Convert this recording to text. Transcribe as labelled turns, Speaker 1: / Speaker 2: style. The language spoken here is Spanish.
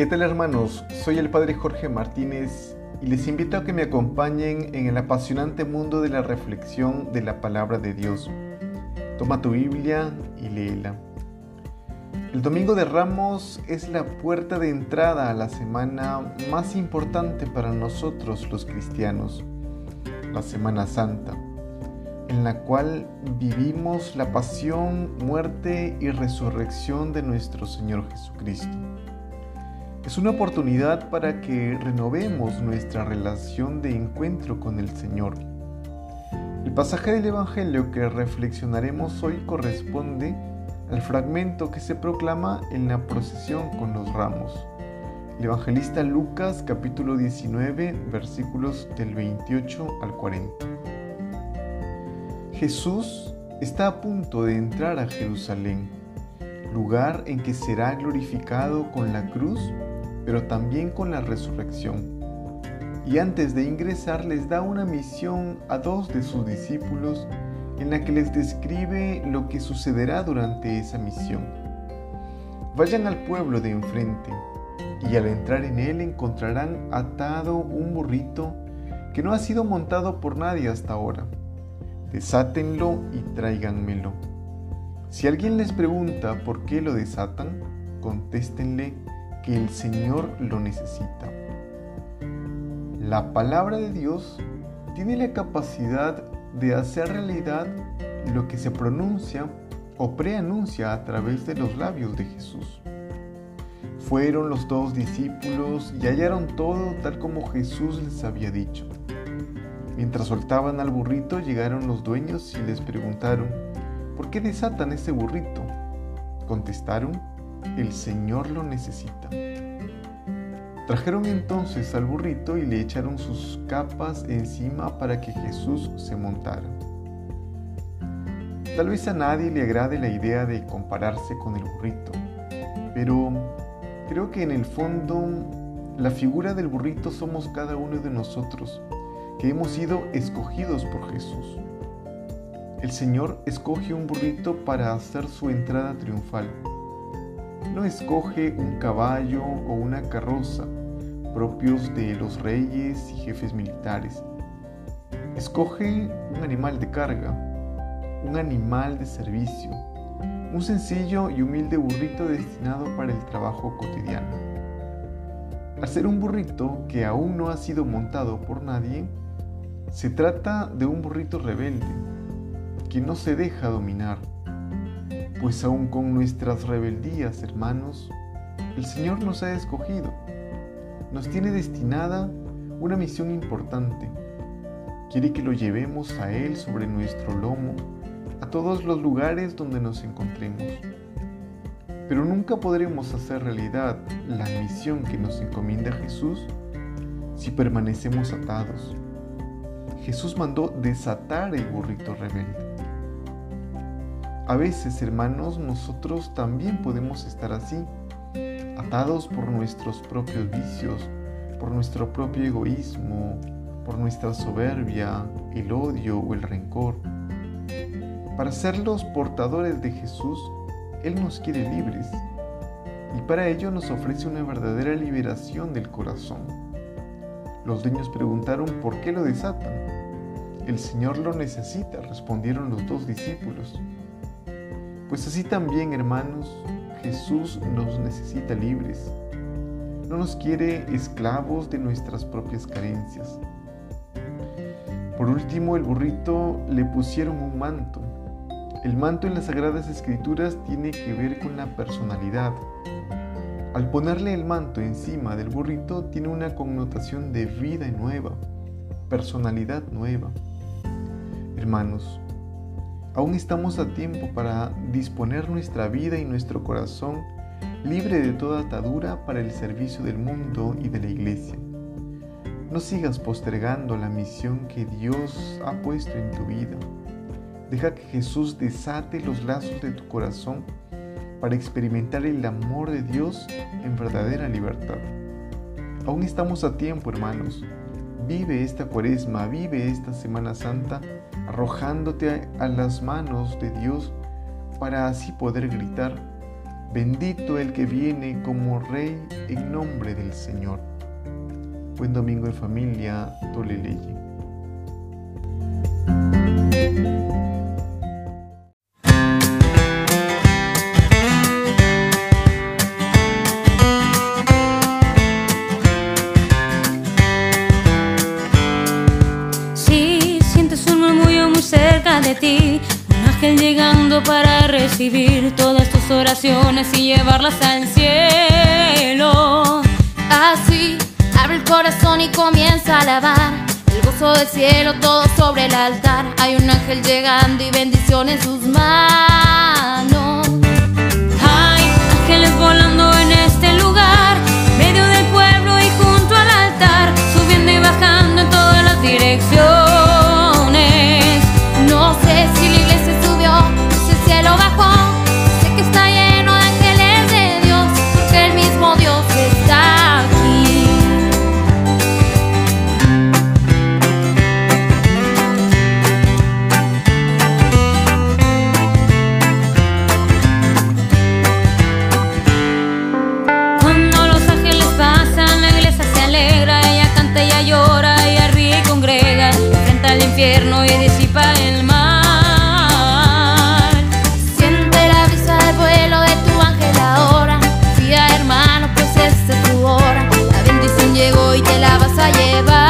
Speaker 1: ¿Qué tal hermanos? Soy el Padre Jorge Martínez y les invito a que me acompañen en el apasionante mundo de la reflexión de la palabra de Dios. Toma tu Biblia y léela. El Domingo de Ramos es la puerta de entrada a la semana más importante para nosotros los cristianos, la Semana Santa en la cual vivimos la pasión, muerte y resurrección de nuestro Señor Jesucristo. Es una oportunidad para que renovemos nuestra relación de encuentro con el Señor. El pasaje del Evangelio que reflexionaremos hoy corresponde al fragmento que se proclama en la procesión con los ramos. El evangelista Lucas capítulo 19 versículos del 28 al 40. Jesús está a punto de entrar a Jerusalén, lugar en que será glorificado con la cruz, pero también con la resurrección. Y antes de ingresar les da una misión a dos de sus discípulos en la que les describe lo que sucederá durante esa misión. Vayan al pueblo de enfrente y al entrar en él encontrarán atado un burrito que no ha sido montado por nadie hasta ahora desátenlo y tráiganmelo. Si alguien les pregunta por qué lo desatan, contéstenle que el Señor lo necesita. La palabra de Dios tiene la capacidad de hacer realidad lo que se pronuncia o preanuncia a través de los labios de Jesús. Fueron los dos discípulos y hallaron todo tal como Jesús les había dicho. Mientras soltaban al burrito llegaron los dueños y les preguntaron, ¿por qué desatan ese burrito? Contestaron, el Señor lo necesita. Trajeron entonces al burrito y le echaron sus capas encima para que Jesús se montara. Tal vez a nadie le agrade la idea de compararse con el burrito, pero creo que en el fondo la figura del burrito somos cada uno de nosotros que hemos sido escogidos por Jesús. El Señor escoge un burrito para hacer su entrada triunfal. No escoge un caballo o una carroza propios de los reyes y jefes militares. Escoge un animal de carga, un animal de servicio, un sencillo y humilde burrito destinado para el trabajo cotidiano. Al ser un burrito que aún no ha sido montado por nadie, se trata de un burrito rebelde que no se deja dominar, pues aun con nuestras rebeldías, hermanos, el Señor nos ha escogido, nos tiene destinada una misión importante. Quiere que lo llevemos a Él sobre nuestro lomo, a todos los lugares donde nos encontremos. Pero nunca podremos hacer realidad la misión que nos encomienda Jesús si permanecemos atados Jesús mandó desatar el burrito rebelde. A veces, hermanos, nosotros también podemos estar así, atados por nuestros propios vicios, por nuestro propio egoísmo, por nuestra soberbia, el odio o el rencor. Para ser los portadores de Jesús, Él nos quiere libres y para ello nos ofrece una verdadera liberación del corazón. Los niños preguntaron por qué lo desatan. El Señor lo necesita, respondieron los dos discípulos. Pues así también, hermanos, Jesús nos necesita libres. No nos quiere esclavos de nuestras propias carencias. Por último, el burrito le pusieron un manto. El manto en las Sagradas Escrituras tiene que ver con la personalidad, al ponerle el manto encima del burrito tiene una connotación de vida nueva, personalidad nueva. Hermanos, aún estamos a tiempo para disponer nuestra vida y nuestro corazón libre de toda atadura para el servicio del mundo y de la iglesia. No sigas postergando la misión que Dios ha puesto en tu vida. Deja que Jesús desate los lazos de tu corazón para experimentar el amor de Dios en verdadera libertad. Aún estamos a tiempo, hermanos. Vive esta cuaresma, vive esta Semana Santa arrojándote a las manos de Dios para así poder gritar, Bendito el que viene como Rey en nombre del Señor. Buen domingo en familia, Toleleye.
Speaker 2: Un ángel llegando para recibir todas tus oraciones y llevarlas al cielo.
Speaker 3: Así, abre el corazón y comienza a alabar. El gozo del cielo, todo sobre el altar. Hay un ángel llegando y bendición en sus manos. a llevar.